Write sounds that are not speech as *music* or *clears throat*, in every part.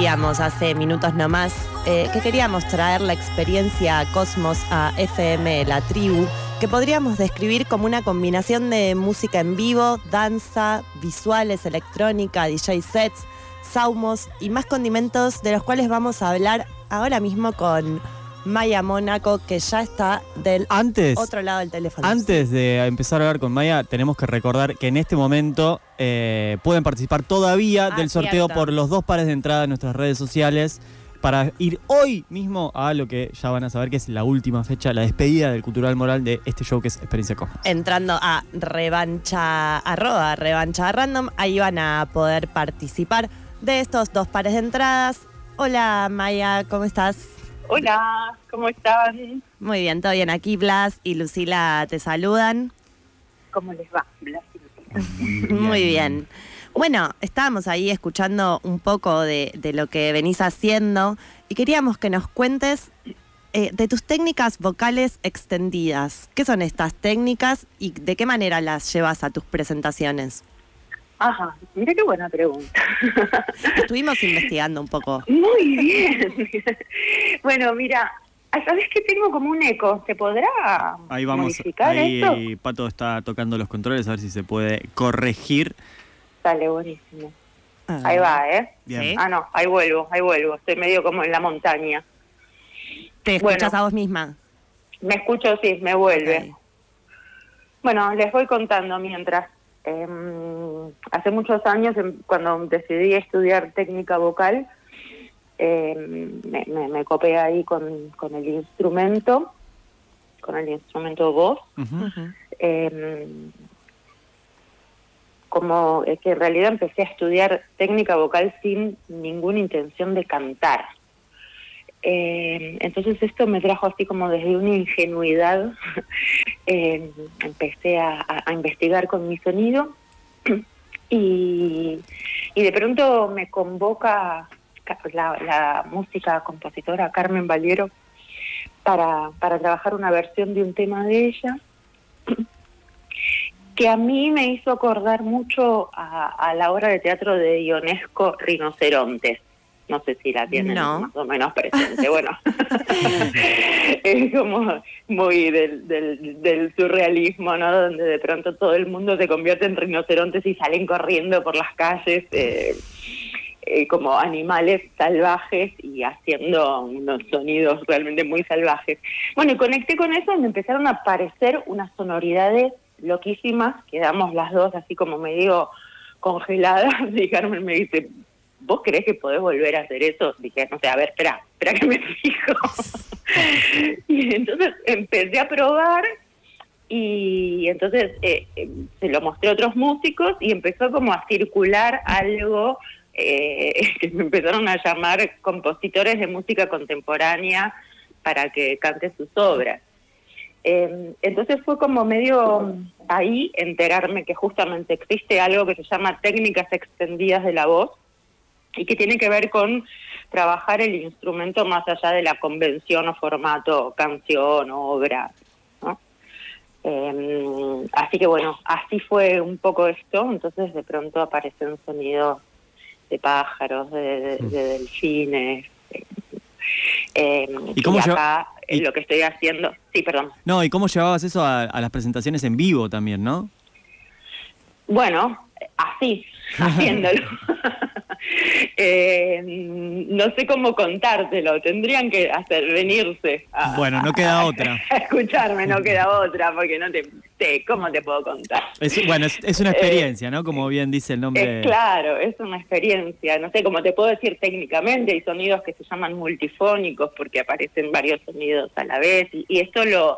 Decíamos hace minutos nomás eh, que queríamos traer la experiencia Cosmos a FM La Tribu, que podríamos describir como una combinación de música en vivo, danza, visuales, electrónica, DJ sets, saumos y más condimentos de los cuales vamos a hablar ahora mismo con Maya Mónaco, que ya está del Antes, otro lado del teléfono. antes de empezar a hablar con Maya, tenemos que recordar que en este momento eh, pueden participar todavía Ah, del sorteo cierto. por los dos pares de entrada en nuestras redes sociales para ir hoy mismo a lo que ya van a saber que es la última fecha, la despedida del Cultural Moral de este show que es Experiencia Cosmos. entrando a revancha arroba revancha random, ahí van a poder participar de estos dos pares de entradas. Hola Maya, ¿cómo estás? Hola, ¿cómo están? Muy bien, todo bien. Aquí Blas y Lucila te saludan. ¿Cómo les va? Blas y Lucila? *laughs* Muy bien. Bueno, estábamos ahí escuchando un poco de, de lo que venís haciendo y queríamos que nos cuentes eh, de tus técnicas vocales extendidas. ¿Qué son estas técnicas y de qué manera las llevas a tus presentaciones? Ajá, mira qué buena pregunta. Estuvimos investigando un poco. Muy bien. bueno, mira, ¿sabes que tengo como un eco? ¿Se podrá Ahí vamos, modificar ahí esto? Pato está tocando los controles a ver si se puede corregir. Dale, buenísimo. Ah. Ahí va, ¿eh? Bien. Sí. Ah, no, ahí vuelvo, ahí vuelvo. Estoy medio como en la montaña. ¿Te escuchas Bueno. a vos misma? Me escucho, sí, me vuelve. Bueno, les voy contando mientras. Em, hace muchos años, em, cuando decidí estudiar técnica vocal, em, me, me- me copé ahí con, con el instrumento, con el instrumento voz. Ujú. em, como es que en realidad empecé a estudiar técnica vocal sin ninguna intención de cantar. Eh, entonces esto me trajo así como desde una ingenuidad. *laughs* Eh, empecé a, investigar con mi sonido *clears throat* y, de pronto me convoca ca- la, música compositora Carmen Valiero para, para trabajar una versión de un tema de ella *clears throat* que a mí me hizo acordar mucho a, a la obra de teatro de Ionesco Rinocerontes. No sé si la tienen No. más o menos presente. Bueno, *laughs* *laughs* es como muy del, del, del surrealismo, ¿no? Donde de pronto todo el mundo se convierte en rinocerontes y salen corriendo por las calles eh, eh, como animales salvajes y haciendo unos sonidos realmente muy salvajes. Bueno, y conecté con eso y me empezaron a aparecer unas sonoridades loquísimas, quedamos las dos así como medio congeladas *laughs* y Carmen me dice, ¿vos crees que podés volver a hacer eso? Dije, no sé, a ver, espera, espera que me fijo. *laughs* y entonces empecé a probar y entonces eh, eh, se lo mostré a otros músicos y empezó como a circular algo eh, *laughs* que me empezaron a llamar compositores de música contemporánea para que cante sus obras. Eh, entonces fue como medio ahí enterarme que justamente existe algo que se llama técnicas extendidas de la voz y que tiene que ver con trabajar el instrumento más allá de la convención o formato canción o obra. ¿no? Eh, así que bueno, así fue un poco esto, entonces de pronto aparecen sonidos de pájaros, de, de- de delfines. eh, eh, ¿Y cómo acá y- lo que estoy haciendo, sí, perdón. No, ¿y cómo llevabas eso a, a las presentaciones en vivo también, no? Bueno, así, *laughs* haciéndolo. *laughs* Eh, no sé cómo contártelo, tendrían que hacer venirse a, Bueno, no queda otra. a *laughs* escucharme, no queda otra, porque no te, te- ¿cómo te puedo contar? Es, bueno, es, es una experiencia, ¿no? Como bien dice el nombre. Claro, es una experiencia, no sé cómo te puedo decir técnicamente, hay sonidos que se llaman multifónicos porque aparecen varios sonidos a la vez y, y esto lo,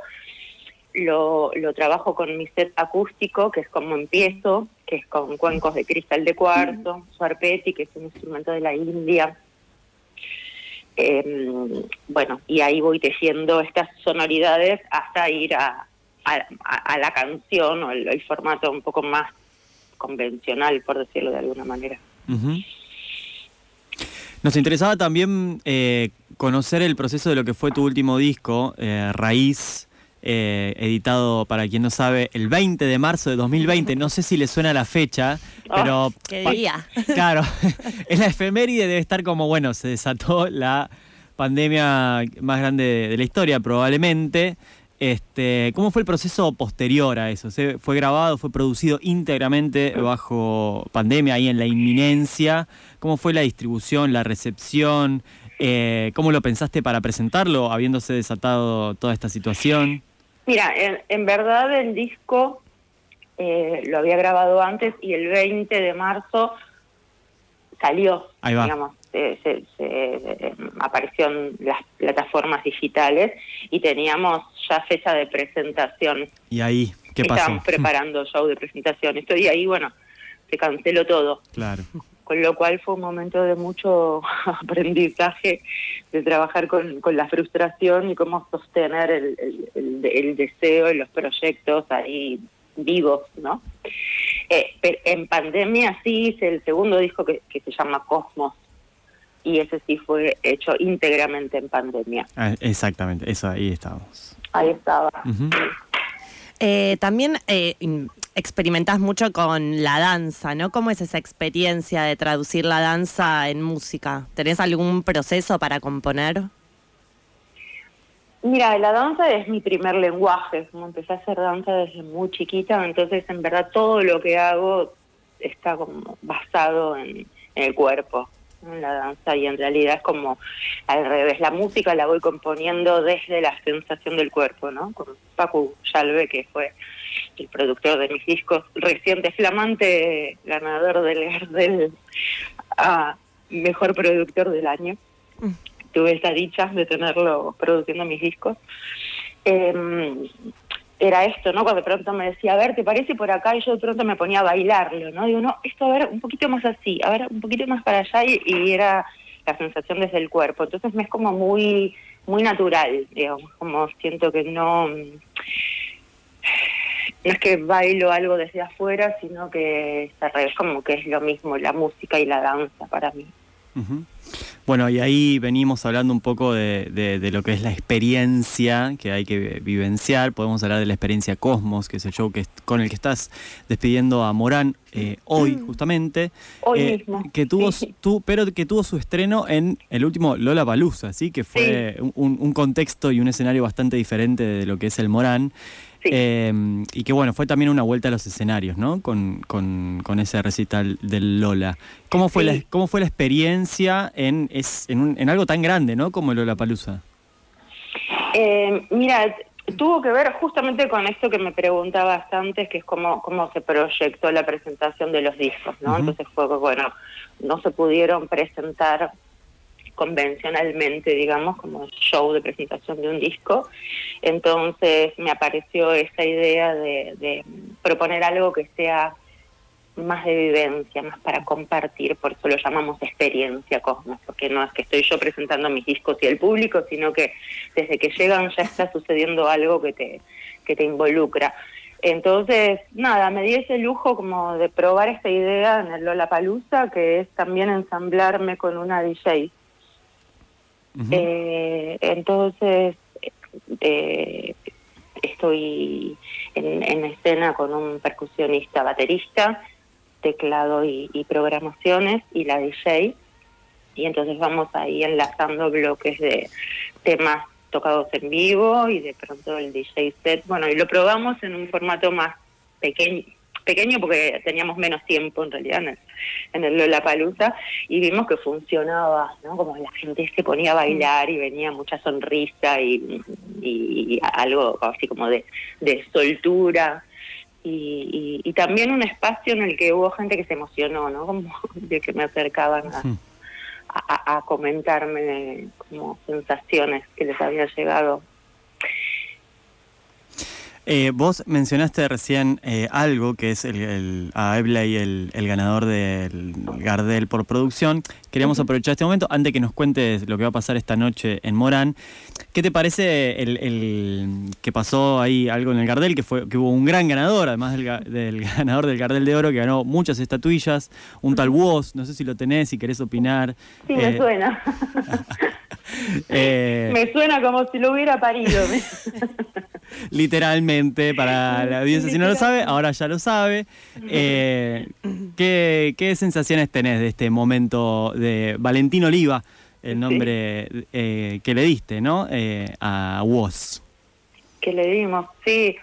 lo, lo trabajo con mi set acústico, que es como empiezo, que es con cuencos de cristal de cuarzo, suarpeti, que es un instrumento de la India. Eh, bueno, y ahí voy tejiendo estas sonoridades hasta ir a, a, a- a la canción o el, el formato un poco más convencional, por decirlo de alguna manera. Nos interesaba también eh, conocer el proceso de lo que fue tu último disco, eh, Raíz, eh, editado, para quien no sabe, el 20 de marzo de 2020. No sé si le suena la fecha, pero... ¿Qué día? *laughs* Claro, *laughs* en la efeméride debe estar como, bueno, se desató la pandemia más grande de, de la historia, probablemente. Este, ¿Cómo fue el proceso posterior a eso? ¿Se- ¿Fue grabado, fue producido íntegramente bajo pandemia, ahí en la inminencia? ¿Cómo fue la distribución, la recepción? Eh, ¿Cómo lo pensaste para presentarlo, habiéndose desatado toda esta situación? Mira, en, en verdad el disco eh, lo había grabado antes y el 20 de marzo salió, Ahí va. digamos, se, se, eh, apareció en las plataformas digitales y teníamos ya fecha de presentación. Y ahí, ¿qué pasó? Estábamos preparando show de presentación. Estoy ahí, bueno, se canceló todo. Claro. Con lo cual fue un momento de mucho *laughs* aprendizaje de trabajar con, con la frustración y cómo sostener el, el- el- el deseo y los proyectos ahí vivos, ¿no? Eh, pero en pandemia sí hice el segundo disco que, que se llama Cosmos y ese sí fue hecho íntegramente en pandemia. Ah, exactamente, eso ahí estábamos. Ahí estaba. Eh, también eh, experimentás mucho con la danza, ¿no? ¿Cómo es esa experiencia de traducir la danza en música? ¿Tenés algún proceso para componer? Mira, la danza es mi primer lenguaje, como empecé a hacer danza desde muy chiquita, entonces en verdad todo lo que hago está como basado en, el cuerpo, la danza, y en realidad es como al revés, la música la voy componiendo desde la sensación del cuerpo, ¿no? Con Paco Yalve, que fue el productor de mis discos, reciente flamante ganador del Gardel a Mejor Productor del Año tuve esa dicha de tenerlo produciendo mis discos. Eh, era esto, ¿no? Cuando de pronto me decía, a ver, ¿te parece por acá? Y yo de pronto me ponía a bailarlo, ¿no? Digo, no, esto a ver, un poquito más así, a ver, un poquito más para allá, y, y era la sensación desde el cuerpo. Entonces me es como muy, muy natural, digamos, como siento que no. No es que bailo algo desde afuera, sino que es revés, como que es lo mismo la música y la danza para mí. Ujú. Bueno, y ahí venimos hablando un poco de, de- de lo que es la experiencia que hay que vivenciar. Podemos hablar de la experiencia Cosmos, que es el show que, con el que estás despidiendo a Morán eh, hoy, justamente. Hoy Eh, mismo. Que tuvo, Sí. tu- pero que tuvo su estreno en el último Lola Palusa, ¿sí? que fue un, un contexto y un escenario bastante diferente de lo que es el Morán. Sí. Eh, y que bueno, fue también una vuelta a los escenarios, ¿no? Con, con, con ese recital del Lola. ¿Cómo fue, Sí. la, cómo fue la experiencia en, es, en, un- en algo tan grande, ¿no? Como el Lola Palusa. Eh, mira, tuvo que ver justamente con esto que me preguntabas antes, que es cómo, cómo se proyectó la presentación de los discos, ¿no? Entonces fue bueno, no se pudieron presentar convencionalmente, digamos, como show de presentación de un disco. Entonces me apareció esa idea de, de proponer algo que sea más de vivencia, más para compartir, por eso lo llamamos experiencia Cosmos, porque no es que estoy yo presentando mis discos y el público, sino que desde que llegan ya está sucediendo algo que te, que te involucra. Entonces, nada, me di ese lujo como de probar esta idea en el Lollapalooza, que es también ensamblarme con una DJ. Eh, entonces, eh, estoy en, en escena con un percusionista baterista, teclado y programaciones y la DJ. Y entonces vamos ahí enlazando bloques de temas tocados en vivo y de pronto el DJ set. Bueno, y lo probamos en un formato más pequeño, pequeño porque teníamos menos tiempo en realidad en el, en el Lollapalooza y vimos que funcionaba, ¿no? Como la gente se ponía a bailar y venía mucha sonrisa y, y algo así como de, de soltura. Y, y- también un espacio en el que hubo gente que se emocionó, ¿no? Como *laughs* de que me acercaban a, a, a comentarme como sensaciones que les había llegado. Eh, vos mencionaste recién eh, algo que es el, el- a Eblay, el, el ganador del Gardel por producción. Queríamos aprovechar este momento antes que nos cuentes lo que va a pasar esta noche en Morán. ¿Qué te parece el, el que pasó ahí algo en el Gardel? Que fue que hubo un gran ganador, además del, ga- del *laughs* ganador del Gardel de Oro, que ganó muchas estatuillas, un tal Woz, no sé si lo tenés, si querés opinar. Sí, me Eh, suena. *laughs* *laughs* me suena como si lo hubiera parido. Literalmente para la audiencia si no lo sabe ahora ya lo sabe Eh, ¿qué, qué sensaciones tenés de este momento de Valentín Oliva el Sí. nombre eh, que le diste no Eh, a Woz que le dimos, sí.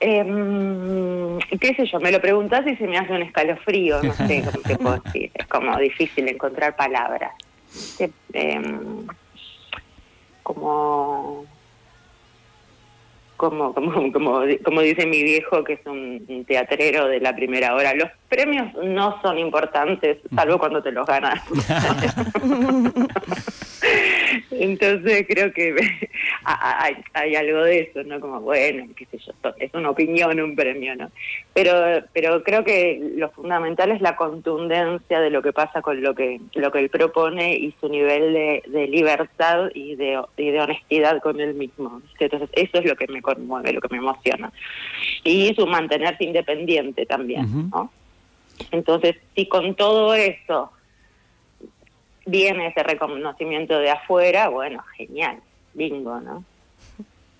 Em, qué sé yo, me lo preguntás y se me hace un escalofrío, no sé cómo te puedo decir. Es como difícil encontrar palabras. Em, como, como, como, como, como dice mi viejo, que es un, un teatrero de la primera hora, los premios no son importantes, salvo cuando te los ganas. *laughs* Entonces creo que hay, hay algo de eso, ¿no? Como, bueno, qué sé yo, es una opinión, un premio, ¿no? Pero, pero creo que lo fundamental es la contundencia de lo que pasa con lo que, lo que él propone y su nivel de, de libertad y de, y de honestidad con él mismo. Entonces eso es lo que me conmueve, lo que me emociona. Y su mantenerse independiente también. ¿no? Entonces, si con todo eso viene ese reconocimiento de afuera, bueno, genial, bingo, ¿no?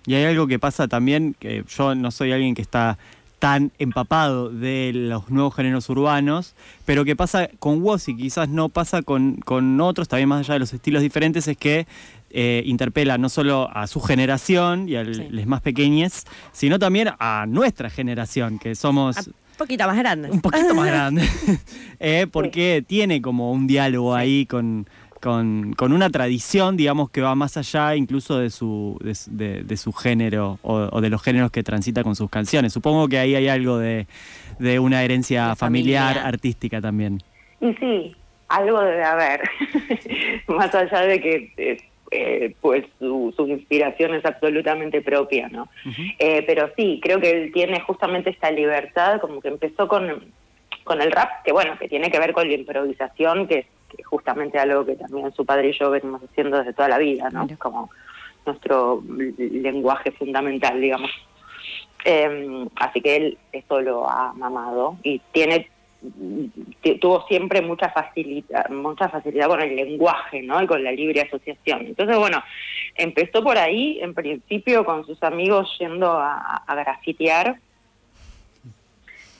y hay algo que pasa también que yo no soy alguien que está tan empapado de los nuevos géneros urbanos, pero que pasa con Woz y quizás no pasa con, con otros, también más allá de los estilos diferentes, es que eh, interpela no solo a su generación y a Sí. los más pequeños, sino también a nuestra generación, que somos Un poquito más grande. un poquito más grandes, *laughs* Eh, porque tiene como un diálogo ahí con, con, con una tradición, digamos, que va más allá incluso de su, de, de- de su género o, o de los géneros que transita con sus canciones. Supongo que ahí hay algo de, de una herencia familiar, familia. artística también. Y sí, algo debe haber, *laughs* más allá de que eh, eh, pues su, su inspiración es absolutamente propia, ¿no? Eh, pero sí, creo que él tiene justamente esta libertad, como que empezó con, con el rap, que bueno, que tiene que ver con la improvisación, que es que es justamente algo que también su padre y yo venimos haciendo desde toda la vida, ¿no? Claro. Como nuestro lenguaje fundamental, digamos. Eh, así que él eso lo ha mamado y tiene tuvo siempre mucha facilidad mucha facilidad con el lenguaje no y con la libre asociación entonces bueno empezó por ahí en principio con sus amigos yendo a, a grafitear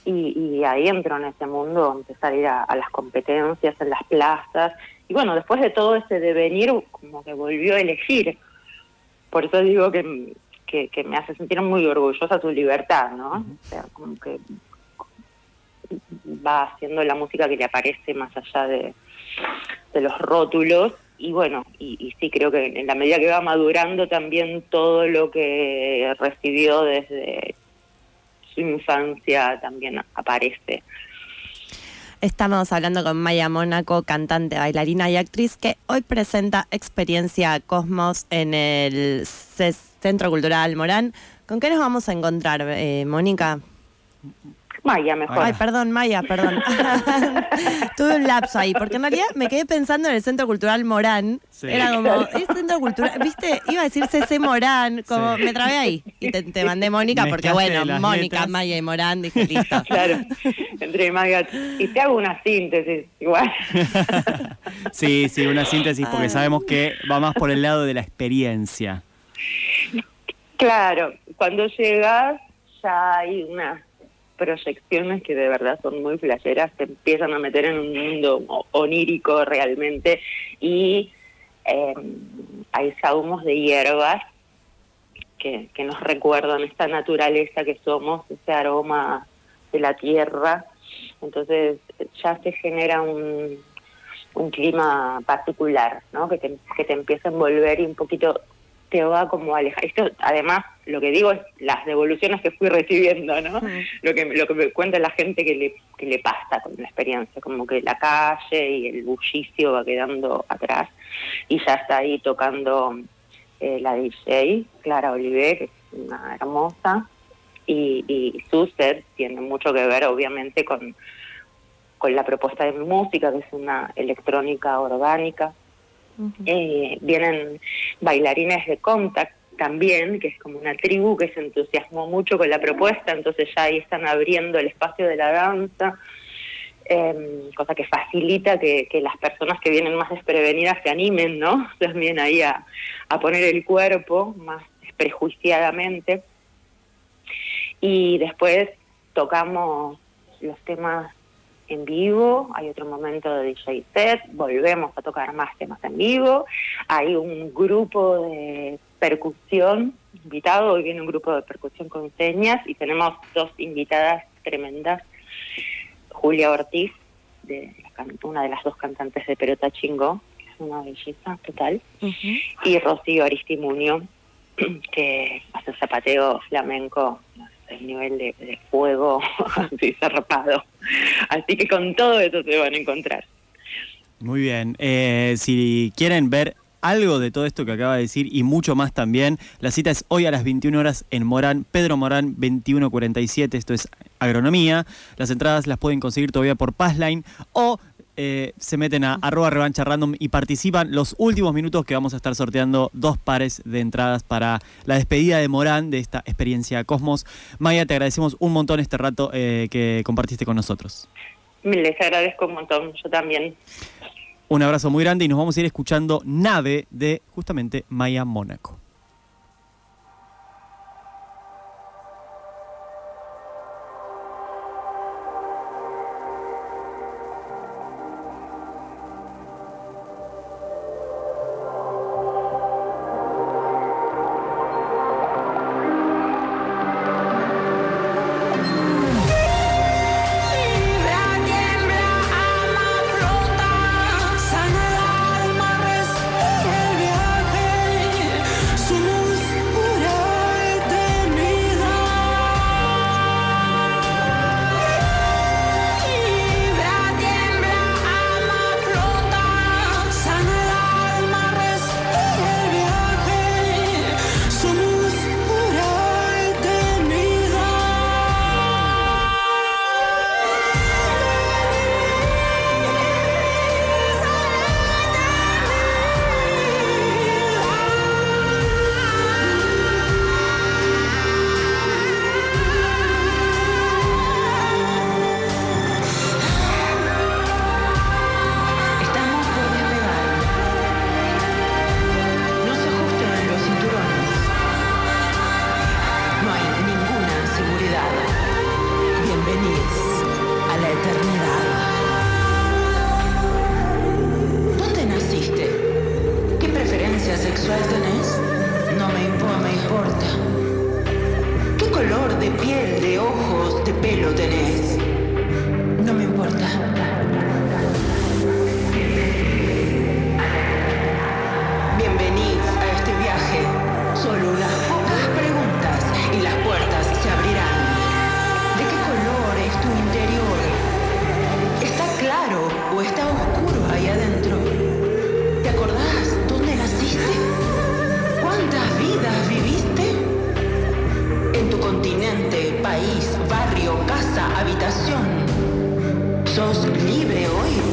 y, y ahí entró en ese mundo empezar a ir a, a las competencias en las plazas. Y bueno después de todo ese devenir como que volvió a elegir. Por eso digo que, que, que me hace sentir muy orgullosa su libertad, ¿no? O sea, como que va haciendo la música que le aparece más allá de, de los rótulos. Y bueno, y, y sí creo que en la medida que va madurando también todo lo que recibió desde su infancia también aparece. Estamos hablando con Maya Mónaco, cantante, bailarina y actriz, que hoy presenta Experiencia Cosmos en el Centro Cultural Morán. ¿Con qué nos vamos a encontrar, eh, Mónica? Maya, mejor. Ay, perdón, Maya, perdón. *laughs* Tuve un lapso ahí, porque en realidad me quedé pensando en el Centro Cultural Morán. Sí. Era como, es Centro Cultural, viste, iba a decir CC Morán, como Sí. me trabé ahí. Y te, te mandé Mónica, porque bueno, Mónica, letras. Maya y Morán, dije listo. *laughs* Claro, entre Maya. Y te hago una síntesis, igual. *laughs* sí, sí, una síntesis porque sabemos que va más por el lado de la experiencia. Claro, cuando llegas ya hay unas proyecciones que de verdad son muy flasheras, te empiezan a meter en un mundo onírico realmente y eh, hay sahumos de hierbas que, que nos recuerdan esta naturaleza que somos, ese aroma de la tierra, entonces ya se genera un, un clima particular, ¿no? Que te, que te empieza a envolver y un poquito te va como a alejar. Esto, además, lo que digo es las devoluciones que fui recibiendo, ¿no? Lo que lo que me cuenta la gente que le, que le pasa con la experiencia, como que la calle y el bullicio va quedando atrás y ya está ahí tocando eh, la DJ, Clara Oliver, que es una hermosa, y, y su set tiene mucho que ver, obviamente, con, con la propuesta de mi música, que es una electrónica orgánica. Eh, vienen bailarines de Contact también, que es como una tribu que se entusiasmó mucho con la propuesta, entonces ya ahí están abriendo el espacio de la danza, eh, cosa que facilita que, que las personas que vienen más desprevenidas se animen, ¿no? *laughs* También ahí a, a poner el cuerpo más prejuiciadamente. Y después tocamos los temas en vivo, hay otro momento de DJ set, volvemos a tocar más temas en vivo, hay un grupo de percusión invitado, hoy viene un grupo de percusión con señas y tenemos dos invitadas tremendas, Julia Ortiz, de una de las dos cantantes de Perota Chingo, que es una belleza total, y Rocío Aristimunio, *clears throat* que hace zapateo flamenco, el nivel de, de fuego *laughs* así zarpado. Así que con todo eso se van a encontrar. Muy bien. Eh, si quieren ver algo de todo esto que acaba de decir y mucho más también, la cita es hoy a las 21 horas en Morán, Pedro Morán 2147, esto es agronomía. Las entradas las pueden conseguir todavía por Passline o eh, se meten a arroba revancha random y participan los últimos minutos que vamos a estar sorteando dos pares de entradas para la despedida de Morán de esta experiencia Cosmos. Maya, te agradecemos un montón este rato eh, que compartiste con nosotros. Les agradezco un montón, yo también. Un abrazo muy grande y nos vamos a ir escuchando Nave de justamente Maya Mónaco. Solo unas pocas preguntas y las puertas se abrirán. ¿De qué color es tu interior? ¿Está claro o está oscuro ahí adentro? ¿Te acordás dónde naciste? ¿Cuántas vidas viviste? En tu continente, país, barrio, casa, habitación. ¿Sos libre hoy?